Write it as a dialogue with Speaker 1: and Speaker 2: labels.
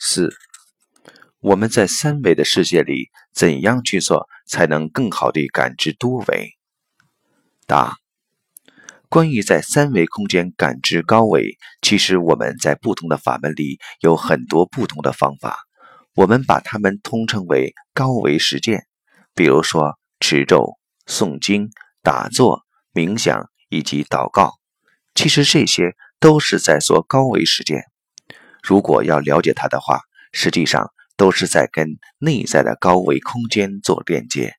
Speaker 1: 四，我们在三维的世界里怎样去做才能更好地感知多维？答：关于在三维空间感知高维，其实我们在不同的法门里有很多不同的方法，我们把它们通称为高维实践。比如说持咒、诵经、打坐、冥想以及祷告，其实这些都是在做高维实践。如果要了解它的话，实际上都是在跟内在的高维空间做链接。